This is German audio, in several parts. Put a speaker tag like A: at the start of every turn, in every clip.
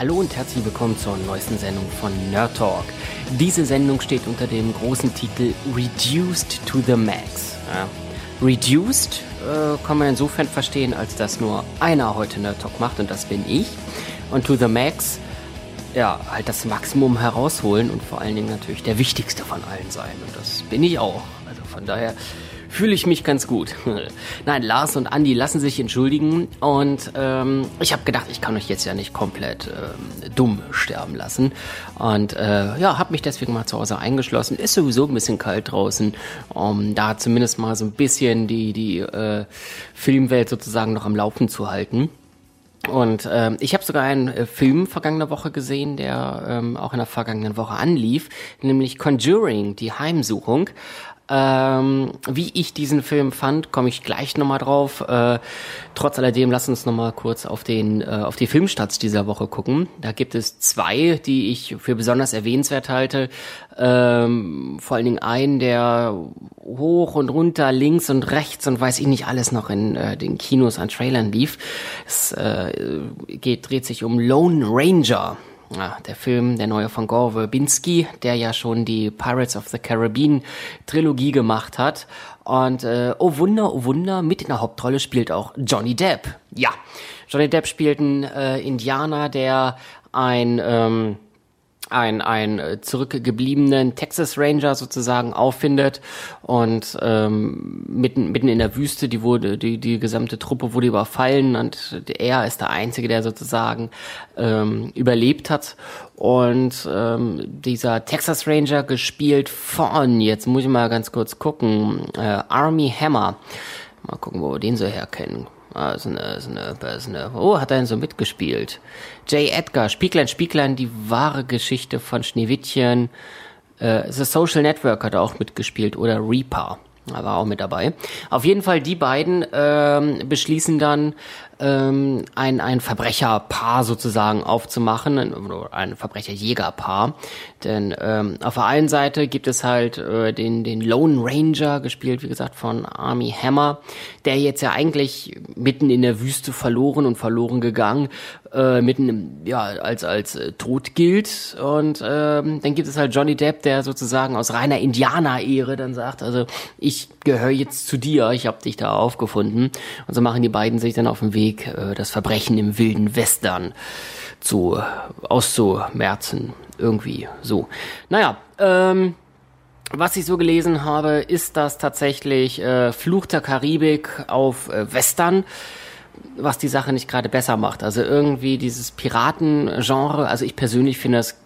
A: Hallo und herzlich willkommen zur neuesten Sendung von Nerd Talk. Diese Sendung steht unter dem großen Titel Reduced to the Max. Ja. Reduced äh, kann man insofern verstehen, als dass nur einer heute Nerd Talk macht und das bin ich. Und to the Max, ja, halt das Maximum herausholen und vor allen Dingen natürlich der wichtigste von allen sein. Und das bin ich auch. Also von daher fühle ich mich ganz gut. Nein, Lars und Andy lassen sich entschuldigen und ähm, ich habe gedacht, ich kann euch jetzt ja nicht komplett ähm, dumm sterben lassen und äh, ja, habe mich deswegen mal zu Hause eingeschlossen. Ist sowieso ein bisschen kalt draußen, um da zumindest mal so ein bisschen die die äh, Filmwelt sozusagen noch am Laufen zu halten. Und ähm, ich habe sogar einen äh, Film vergangene Woche gesehen, der ähm, auch in der vergangenen Woche anlief, nämlich Conjuring, die Heimsuchung. Ähm, wie ich diesen Film fand, komme ich gleich nochmal drauf. Äh, trotz alledem, lass uns nochmal kurz auf den äh, auf die Filmstarts dieser Woche gucken. Da gibt es zwei, die ich für besonders erwähnenswert halte. Ähm, vor allen Dingen einen, der hoch und runter, links und rechts und weiß ich nicht alles noch in äh, den Kinos an Trailern lief. Es äh, geht, dreht sich um Lone Ranger. Ja, der Film, der neue von Gore Verbinski, der ja schon die Pirates of the Caribbean Trilogie gemacht hat. Und äh, oh Wunder, oh Wunder, mit in der Hauptrolle spielt auch Johnny Depp. Ja, Johnny Depp spielt einen äh, Indianer, der ein... Ähm, ein, ein zurückgebliebenen Texas Ranger sozusagen auffindet und ähm, mitten, mitten in der Wüste, die wurde, die, die gesamte Truppe wurde überfallen und er ist der Einzige, der sozusagen ähm, überlebt hat. Und ähm, dieser Texas Ranger gespielt von, jetzt muss ich mal ganz kurz gucken, äh, Army Hammer. Mal gucken, wo wir den so herkennen. Ah, ist eine, ist eine, ist eine, oh, hat er denn so mitgespielt? J. Edgar, Spieglein, Spieglein, die wahre Geschichte von Schneewittchen. Äh, The Social Network hat er auch mitgespielt oder Reaper. Er war auch mit dabei. Auf jeden Fall, die beiden ähm, beschließen dann, ähm, ein, ein Verbrecherpaar sozusagen aufzumachen, ein, Verbrecherjägerpaar. Denn ähm, auf der einen Seite gibt es halt äh, den, den Lone Ranger, gespielt, wie gesagt, von Army Hammer, der jetzt ja eigentlich mitten in der Wüste verloren und verloren gegangen, äh, mitten im, ja, als, als äh, tot gilt. Und ähm, dann gibt es halt Johnny Depp, der sozusagen aus reiner Indianer-Ehre dann sagt, also ich gehöre jetzt zu dir, ich habe dich da aufgefunden. Und so machen die beiden sich dann auf den Weg äh, das Verbrechen im wilden Western zu auszumerzen. Irgendwie so. Naja, ähm, was ich so gelesen habe, ist das tatsächlich äh, Fluch der Karibik auf äh, Western was die Sache nicht gerade besser macht. Also irgendwie dieses Piratengenre, also ich persönlich finde das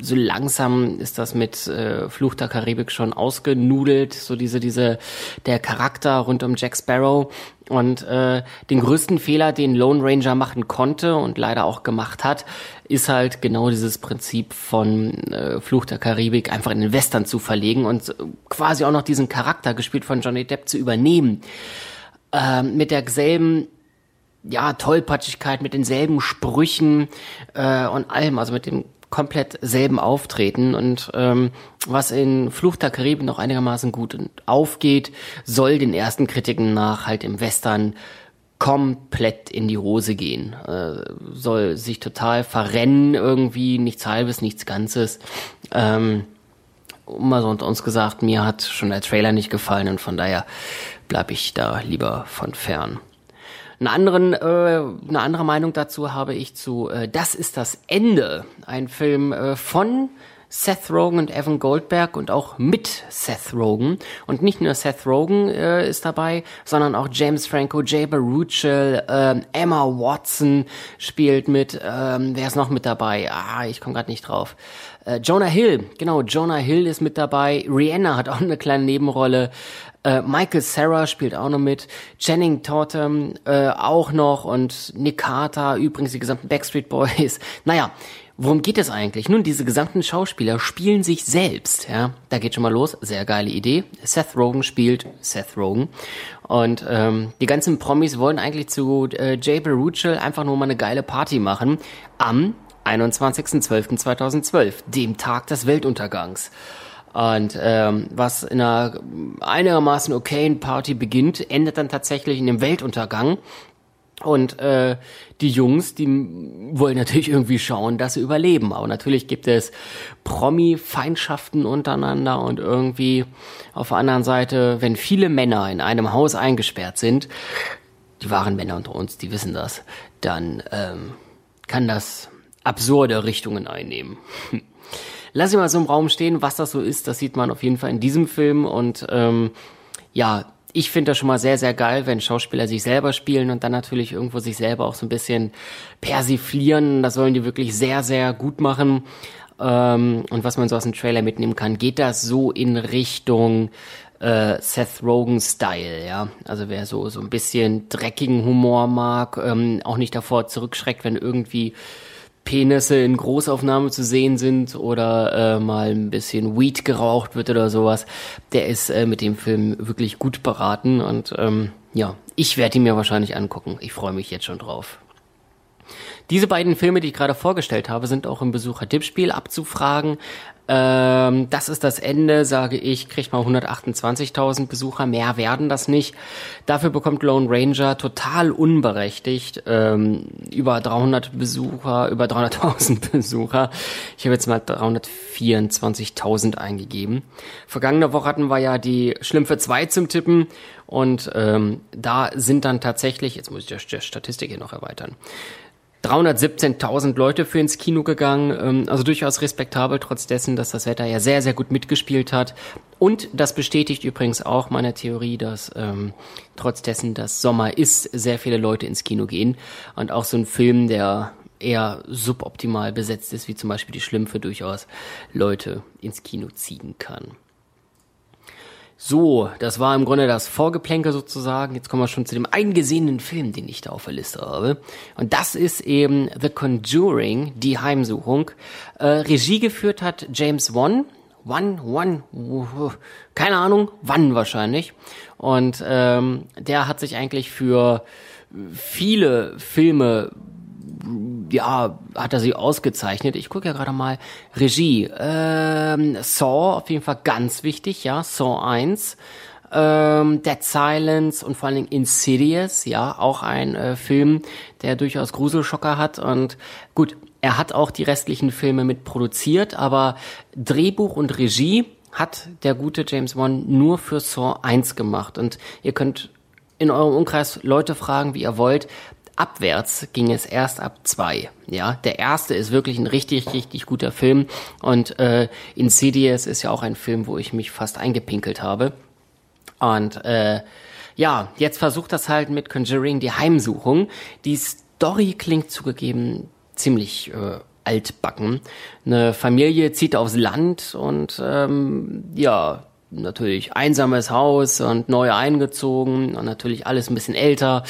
A: so langsam ist das mit äh, Fluch der Karibik schon ausgenudelt, so diese, diese, der Charakter rund um Jack Sparrow. Und äh, den größten Fehler, den Lone Ranger machen konnte und leider auch gemacht hat, ist halt genau dieses Prinzip von äh, Fluch der Karibik einfach in den Western zu verlegen und quasi auch noch diesen Charakter, gespielt von Johnny Depp, zu übernehmen. Äh, mit derselben ja, Tollpatschigkeit, mit denselben Sprüchen äh, und allem, also mit dem komplett selben Auftreten und ähm, was in Fluch der Karibik noch einigermaßen gut aufgeht, soll den ersten Kritiken nach halt im Western komplett in die Hose gehen. Äh, soll sich total verrennen irgendwie, nichts halbes, nichts Ganzes. Ähm, mal so unter uns gesagt, mir hat schon der Trailer nicht gefallen und von daher bleib ich da lieber von fern. Einen anderen, äh, eine andere Meinung dazu habe ich zu äh, Das ist das Ende. Ein Film äh, von Seth Rogen und Evan Goldberg und auch mit Seth Rogen. Und nicht nur Seth Rogen äh, ist dabei, sondern auch James Franco, Jay Baruchel, äh, Emma Watson spielt mit. Ähm, wer ist noch mit dabei? Ah, ich komme gerade nicht drauf. Äh, Jonah Hill, genau, Jonah Hill ist mit dabei. Rihanna hat auch eine kleine Nebenrolle. Äh, Michael Sarah spielt auch noch mit, Channing Tatum äh, auch noch und Nick Carter, übrigens die gesamten Backstreet Boys. Naja, worum geht es eigentlich? Nun, diese gesamten Schauspieler spielen sich selbst. Ja, da geht schon mal los. Sehr geile Idee. Seth Rogen spielt Seth Rogen und ähm, die ganzen Promis wollen eigentlich zu äh, Jay Baruchel einfach nur mal eine geile Party machen am 21.12.2012, dem Tag des Weltuntergangs. Und ähm, was in einer einigermaßen okayen Party beginnt, endet dann tatsächlich in dem Weltuntergang. Und äh, die Jungs, die wollen natürlich irgendwie schauen, dass sie überleben. Aber natürlich gibt es Promi-Feindschaften untereinander und irgendwie auf der anderen Seite, wenn viele Männer in einem Haus eingesperrt sind, die wahren Männer unter uns, die wissen das, dann ähm, kann das absurde Richtungen einnehmen. Lass ich mal so im Raum stehen, was das so ist, das sieht man auf jeden Fall in diesem Film und ähm, ja, ich finde das schon mal sehr, sehr geil, wenn Schauspieler sich selber spielen und dann natürlich irgendwo sich selber auch so ein bisschen persiflieren. Das sollen die wirklich sehr, sehr gut machen. Ähm, und was man so aus dem Trailer mitnehmen kann, geht das so in Richtung äh, Seth Rogen-Style, ja. Also wer so, so ein bisschen dreckigen Humor mag, ähm, auch nicht davor zurückschreckt, wenn irgendwie Penisse in Großaufnahme zu sehen sind oder äh, mal ein bisschen Weed geraucht wird oder sowas, der ist äh, mit dem Film wirklich gut beraten und ähm, ja, ich werde ihn mir wahrscheinlich angucken. Ich freue mich jetzt schon drauf. Diese beiden Filme, die ich gerade vorgestellt habe, sind auch im Besucher-Tippspiel abzufragen. Ähm, das ist das Ende, sage ich, kriegt mal 128.000 Besucher, mehr werden das nicht. Dafür bekommt Lone Ranger total unberechtigt ähm, über 300 Besucher, über 300.000 Besucher. Ich habe jetzt mal 324.000 eingegeben. Vergangene Woche hatten wir ja die Schlümpfe 2 zum Tippen und ähm, da sind dann tatsächlich, jetzt muss ich die Statistik hier noch erweitern, 317.000 Leute für ins Kino gegangen, ähm, also durchaus respektabel, trotz dessen, dass das Wetter ja sehr, sehr gut mitgespielt hat. Und das bestätigt übrigens auch meine Theorie, dass ähm, trotz dessen, dass Sommer ist, sehr viele Leute ins Kino gehen. Und auch so ein Film, der eher suboptimal besetzt ist, wie zum Beispiel die Schlümpfe, durchaus Leute ins Kino ziehen kann. So, das war im Grunde das Vorgeplänke sozusagen. Jetzt kommen wir schon zu dem eingesehenen Film, den ich da auf der Liste habe. Und das ist eben The Conjuring, die Heimsuchung. Äh, Regie geführt hat James Wan. One, one, keine Ahnung, wann wahrscheinlich. Und ähm, der hat sich eigentlich für viele Filme ja, hat er sie ausgezeichnet. Ich gucke ja gerade mal Regie. Ähm, Saw, auf jeden Fall ganz wichtig, ja, Saw 1. Ähm, Dead Silence und vor allen Dingen Insidious, ja, auch ein äh, Film, der durchaus Gruselschocker hat. Und gut, er hat auch die restlichen Filme mit produziert, aber Drehbuch und Regie hat der gute James Wan nur für Saw 1 gemacht. Und ihr könnt in eurem Umkreis Leute fragen, wie ihr wollt abwärts ging es erst ab zwei. Ja, der erste ist wirklich ein richtig, richtig guter Film und äh, Insidious ist ja auch ein Film, wo ich mich fast eingepinkelt habe. Und äh, ja, jetzt versucht das halt mit Conjuring die Heimsuchung. Die Story klingt zugegeben ziemlich äh, altbacken. Eine Familie zieht aufs Land und ähm, ja, natürlich einsames Haus und neu eingezogen und natürlich alles ein bisschen älter.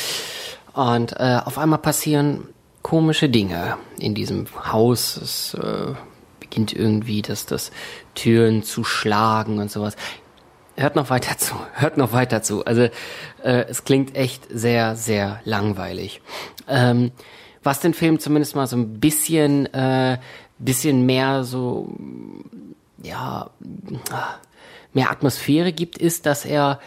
A: Und äh, auf einmal passieren komische Dinge in diesem Haus. Es äh, beginnt irgendwie, dass das Türen zu schlagen und sowas. Hört noch weiter zu, hört noch weiter zu. Also äh, es klingt echt sehr, sehr langweilig. Ähm, was den Film zumindest mal so ein bisschen, äh, bisschen mehr so, ja, mehr Atmosphäre gibt, ist, dass er,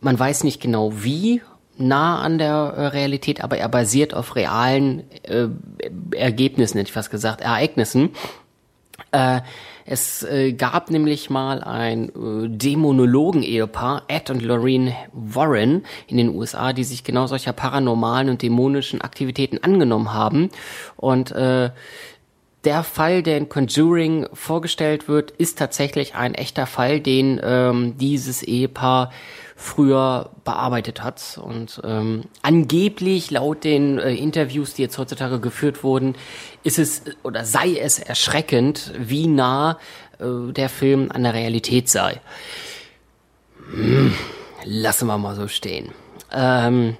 A: man weiß nicht genau wie nah an der äh, Realität, aber er basiert auf realen äh, Ergebnissen, hätte ich fast gesagt, Ereignissen. Äh, es äh, gab nämlich mal ein äh, Dämonologen-Ehepaar, Ed und Lorraine Warren in den USA, die sich genau solcher paranormalen und dämonischen Aktivitäten angenommen haben. Und äh, der Fall, der in Conjuring vorgestellt wird, ist tatsächlich ein echter Fall, den ähm, dieses Ehepaar früher bearbeitet hat. Und ähm, angeblich, laut den äh, Interviews, die jetzt heutzutage geführt wurden, ist es oder sei es erschreckend, wie nah äh, der Film an der Realität sei. Hm, lassen wir mal so stehen. Ähm,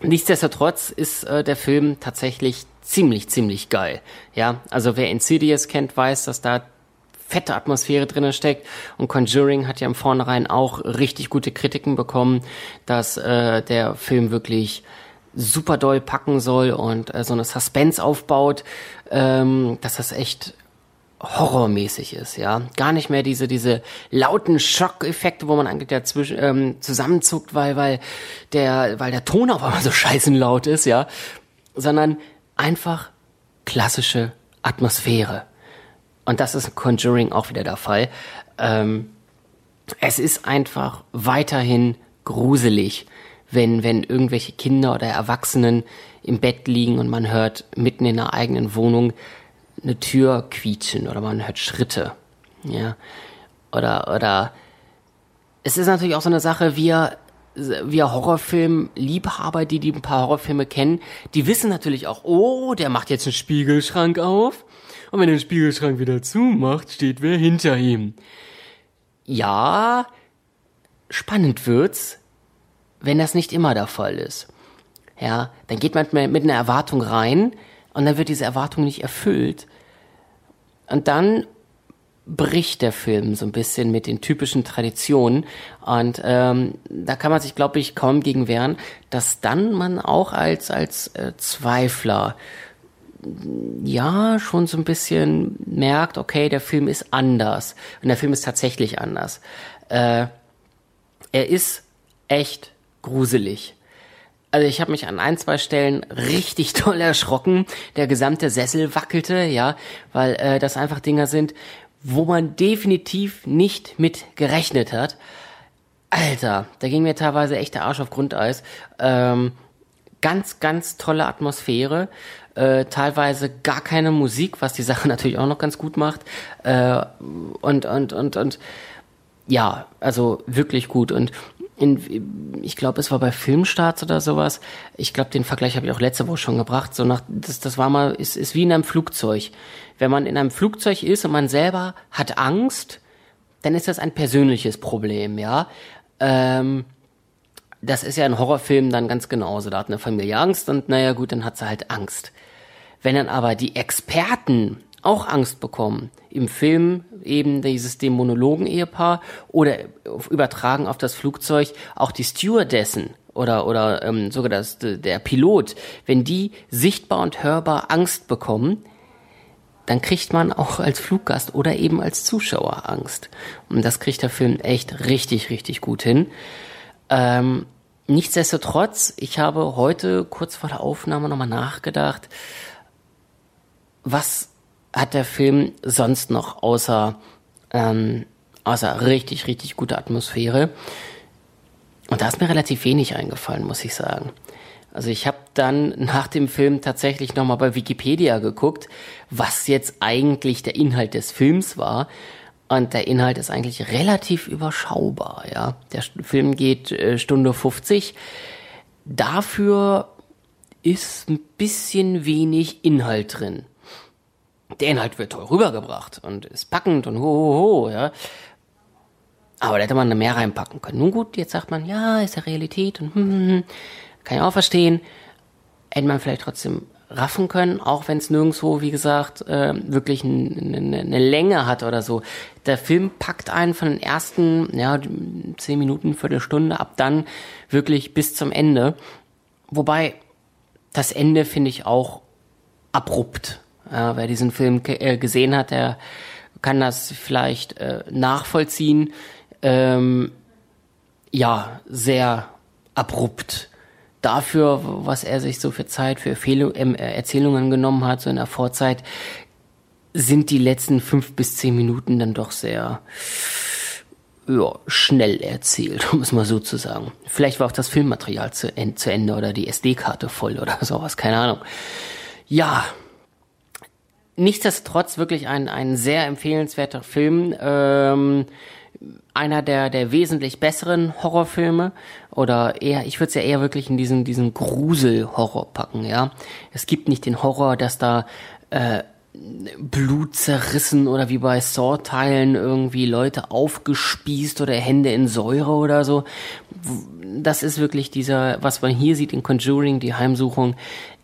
A: nichtsdestotrotz ist äh, der Film tatsächlich ziemlich, ziemlich geil. Ja, also wer Insidious kennt, weiß, dass da fette Atmosphäre drin steckt. Und Conjuring hat ja im Vornherein auch richtig gute Kritiken bekommen, dass äh, der Film wirklich super doll packen soll und äh, so eine Suspense aufbaut, ähm, dass das echt horrormäßig ist, ja. Gar nicht mehr diese, diese lauten Schockeffekte, wo man eigentlich dazwischen ähm, zusammenzuckt, weil, weil der, weil der Ton auf einmal so scheißen laut ist, ja. Sondern einfach klassische Atmosphäre. Und das ist in Conjuring auch wieder der Fall. Ähm, es ist einfach weiterhin gruselig, wenn, wenn irgendwelche Kinder oder Erwachsenen im Bett liegen und man hört mitten in der eigenen Wohnung eine Tür quietschen oder man hört Schritte. Ja. Oder, oder, es ist natürlich auch so eine Sache, wir, wir Horrorfilm-Liebhaber, die, die ein paar Horrorfilme kennen, die wissen natürlich auch, oh, der macht jetzt einen Spiegelschrank auf. Und wenn er den Spiegelschrank wieder zumacht, steht wer hinter ihm. Ja, spannend wird's, wenn das nicht immer der Fall ist. Ja, dann geht man mit einer Erwartung rein und dann wird diese Erwartung nicht erfüllt. Und dann bricht der Film so ein bisschen mit den typischen Traditionen. Und ähm, da kann man sich, glaube ich, kaum gegen wehren, dass dann man auch als, als äh, Zweifler ja schon so ein bisschen merkt, okay, der Film ist anders. Und der Film ist tatsächlich anders. Äh, er ist echt gruselig. Also ich habe mich an ein, zwei Stellen richtig toll erschrocken. Der gesamte Sessel wackelte, ja, weil äh, das einfach Dinger sind, wo man definitiv nicht mit gerechnet hat. Alter, da ging mir teilweise echt der Arsch auf Grundeis. Ähm, ganz, ganz tolle Atmosphäre. Äh, teilweise gar keine Musik, was die Sache natürlich auch noch ganz gut macht. Äh, und, und, und, und ja, also wirklich gut. Und in, ich glaube, es war bei Filmstarts oder sowas. Ich glaube, den Vergleich habe ich auch letzte Woche schon gebracht. So nach, das, das war mal, ist, ist wie in einem Flugzeug. Wenn man in einem Flugzeug ist und man selber hat Angst, dann ist das ein persönliches Problem, ja. Ähm, das ist ja in Horrorfilmen dann ganz genauso. Da hat eine Familie Angst und naja gut, dann hat sie halt Angst. Wenn dann aber die Experten auch Angst bekommen. Im Film eben dieses Dämonologen-Ehepaar oder übertragen auf das Flugzeug auch die Stewardessen oder, oder ähm, sogar das, der Pilot. Wenn die sichtbar und hörbar Angst bekommen, dann kriegt man auch als Fluggast oder eben als Zuschauer Angst. Und das kriegt der Film echt richtig, richtig gut hin. Ähm, nichtsdestotrotz, ich habe heute kurz vor der Aufnahme nochmal nachgedacht, was hat der Film sonst noch außer, ähm, außer richtig, richtig gute Atmosphäre? Und da ist mir relativ wenig eingefallen, muss ich sagen. Also ich habe dann nach dem Film tatsächlich nochmal bei Wikipedia geguckt, was jetzt eigentlich der Inhalt des Films war. Und der Inhalt ist eigentlich relativ überschaubar, ja. Der Film geht äh, Stunde 50. Dafür ist ein bisschen wenig Inhalt drin der Inhalt wird toll rübergebracht und ist packend und ho, ho, ho, ja. Aber da hätte man mehr reinpacken können. Nun gut, jetzt sagt man, ja, ist ja Realität und hm, hm, hm. kann ich auch verstehen. Hätte man vielleicht trotzdem raffen können, auch wenn es nirgendwo, wie gesagt, äh, wirklich eine, Länge hat oder so. Der Film packt einen von den ersten, ja, zehn Minuten, Viertelstunde, ab dann wirklich bis zum Ende. Wobei das Ende finde ich auch abrupt. Ja, wer diesen Film äh, gesehen hat, der kann das vielleicht äh, nachvollziehen. Ähm, ja, sehr abrupt. Dafür, was er sich so für Zeit für ähm, Erzählungen genommen hat, so in der Vorzeit, sind die letzten fünf bis zehn Minuten dann doch sehr ja, schnell erzählt, um es mal so zu sagen. Vielleicht war auch das Filmmaterial zu, zu Ende oder die SD-Karte voll oder sowas, keine Ahnung. Ja, nichtsdestotrotz wirklich ein, ein sehr empfehlenswerter Film. Ähm, einer der, der wesentlich besseren Horrorfilme oder eher, ich würde es ja eher wirklich in diesen, diesen Grusel-Horror packen, ja. Es gibt nicht den Horror, dass da äh, Blut zerrissen oder wie bei Saw-Teilen irgendwie Leute aufgespießt oder Hände in Säure oder so. Das ist wirklich dieser, was man hier sieht in Conjuring, die Heimsuchung,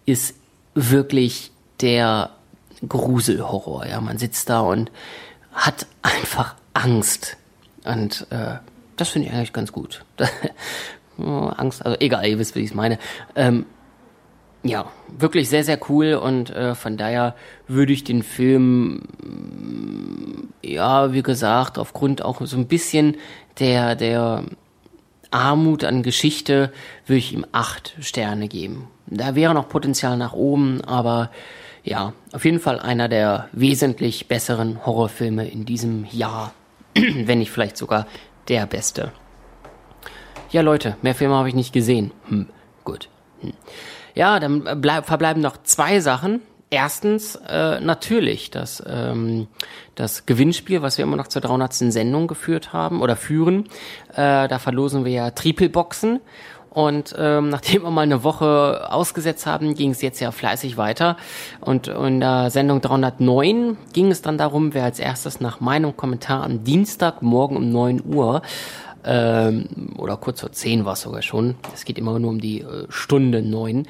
A: ist wirklich der Gruselhorror. Ja, man sitzt da und hat einfach Angst. Und äh, das finde ich eigentlich ganz gut. Angst, also egal, ihr wisst, wie ich es meine. Ähm, ja, wirklich sehr, sehr cool und äh, von daher würde ich den Film, ja, wie gesagt, aufgrund auch so ein bisschen der, der Armut an Geschichte, würde ich ihm acht Sterne geben. Da wäre noch Potenzial nach oben, aber ja, auf jeden Fall einer der wesentlich besseren Horrorfilme in diesem Jahr, wenn nicht vielleicht sogar der beste. Ja, Leute, mehr Filme habe ich nicht gesehen. Hm, gut. Hm. Ja, dann bleib, verbleiben noch zwei Sachen. Erstens äh, natürlich das, ähm, das Gewinnspiel, was wir immer noch zur 300. Sendung geführt haben oder führen. Äh, da verlosen wir ja Triple-Boxen. Und ähm, nachdem wir mal eine Woche ausgesetzt haben, ging es jetzt ja fleißig weiter. Und in der Sendung 309 ging es dann darum, wer als erstes nach meinem Kommentar am Dienstag morgen um 9 Uhr ähm, oder kurz vor zehn war es sogar schon. Es geht immer nur um die äh, Stunde neun.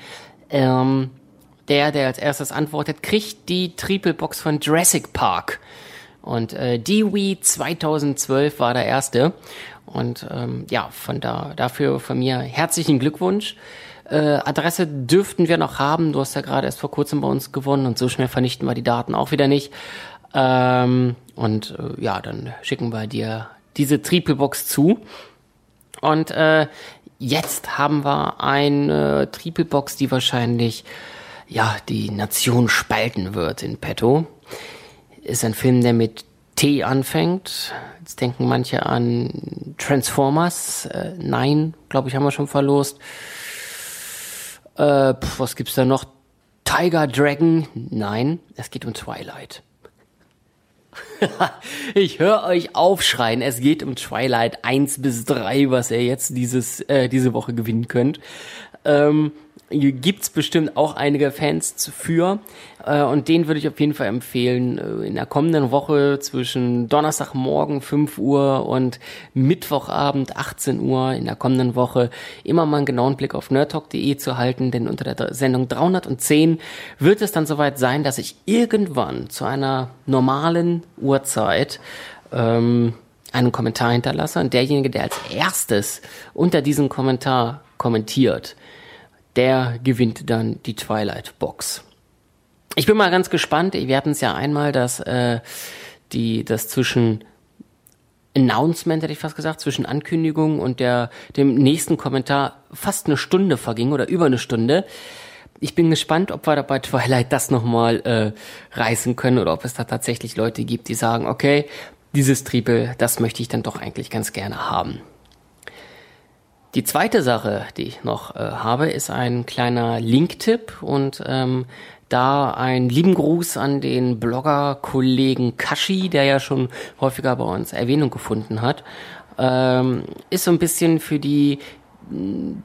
A: Ähm, der, der als erstes antwortet, kriegt die Triple Box von Jurassic Park. Und äh, Dewey 2012 war der erste. Und ähm, ja, von da dafür von mir herzlichen Glückwunsch. Äh, Adresse dürften wir noch haben. Du hast ja gerade erst vor kurzem bei uns gewonnen und so schnell vernichten wir die Daten auch wieder nicht. Ähm, und äh, ja, dann schicken wir dir diese Triple-Box zu. Und äh, jetzt haben wir eine Triple-Box, die wahrscheinlich ja die Nation spalten wird in petto. Ist ein Film, der mit T anfängt. Jetzt denken manche an Transformers. Äh, nein, glaube ich, haben wir schon verlost. Äh, pf, was gibt's da noch? Tiger Dragon? Nein, es geht um Twilight. ich höre euch aufschreien. Es geht um Twilight 1 bis 3, was ihr jetzt dieses, äh, diese Woche gewinnen könnt. Ähm, gibt's bestimmt auch einige Fans für. Äh, und den würde ich auf jeden Fall empfehlen, äh, in der kommenden Woche zwischen Donnerstagmorgen 5 Uhr und Mittwochabend 18 Uhr in der kommenden Woche immer mal einen genauen Blick auf nerdtalk.de zu halten, denn unter der Sendung 310 wird es dann soweit sein, dass ich irgendwann zu einer normalen Uhrzeit ähm, einen Kommentar hinterlasse und derjenige, der als erstes unter diesem Kommentar kommentiert, der gewinnt dann die Twilight Box. Ich bin mal ganz gespannt. Wir hatten es ja einmal, dass äh, die das zwischen Announcement hätte ich fast gesagt, zwischen Ankündigung und der dem nächsten Kommentar fast eine Stunde verging oder über eine Stunde. Ich bin gespannt, ob wir da bei Twilight das nochmal äh, reißen können oder ob es da tatsächlich Leute gibt, die sagen, okay, dieses Triple, das möchte ich dann doch eigentlich ganz gerne haben. Die zweite Sache, die ich noch äh, habe, ist ein kleiner Link-Tipp und ähm, da ein lieben Gruß an den Blogger-Kollegen Kashi, der ja schon häufiger bei uns Erwähnung gefunden hat. Ähm, ist so ein bisschen für die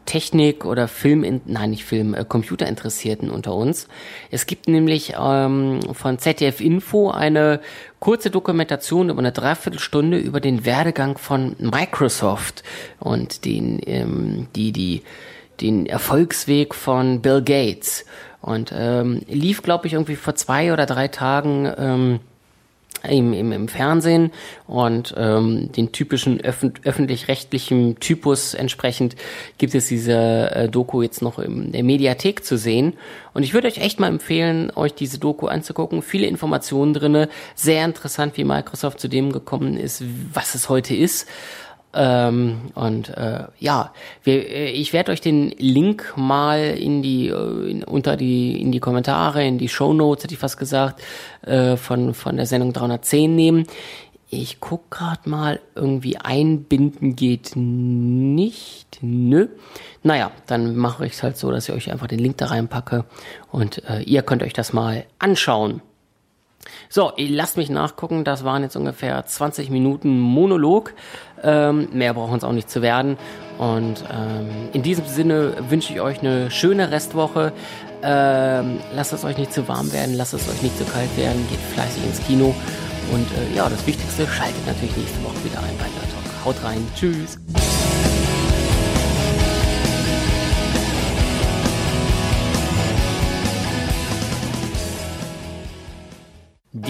A: Technik oder Film, nein nicht Film, äh, Computerinteressierten unter uns. Es gibt nämlich ähm, von ZDF Info eine kurze Dokumentation über eine Dreiviertelstunde über den Werdegang von Microsoft und den, ähm, die, die, den Erfolgsweg von Bill Gates. Und ähm, lief, glaube ich, irgendwie vor zwei oder drei Tagen ähm, im, im, im Fernsehen und ähm, den typischen öffentlich-rechtlichen Typus entsprechend gibt es diese äh, Doku jetzt noch in der Mediathek zu sehen. Und ich würde euch echt mal empfehlen, euch diese Doku anzugucken. Viele Informationen drinne, sehr interessant, wie Microsoft zu dem gekommen ist, was es heute ist. Ähm, und äh, ja, wir, äh, ich werde euch den Link mal in die äh, in, unter die in die Kommentare, in die Show Notes, hätte ich fast gesagt, äh, von von der Sendung 310 nehmen. Ich guck gerade mal, irgendwie einbinden geht nicht. Nö. Naja, dann mache ich es halt so, dass ich euch einfach den Link da reinpacke und äh, ihr könnt euch das mal anschauen. So, lasst mich nachgucken. Das waren jetzt ungefähr 20 Minuten Monolog. Ähm, mehr brauchen es auch nicht zu werden. Und ähm, in diesem Sinne wünsche ich euch eine schöne Restwoche. Ähm, lasst es euch nicht zu warm werden, lasst es euch nicht zu kalt werden. Geht fleißig ins Kino. Und äh, ja, das Wichtigste, schaltet natürlich nächste Woche wieder ein bei Nerd Talk. Haut rein. Tschüss.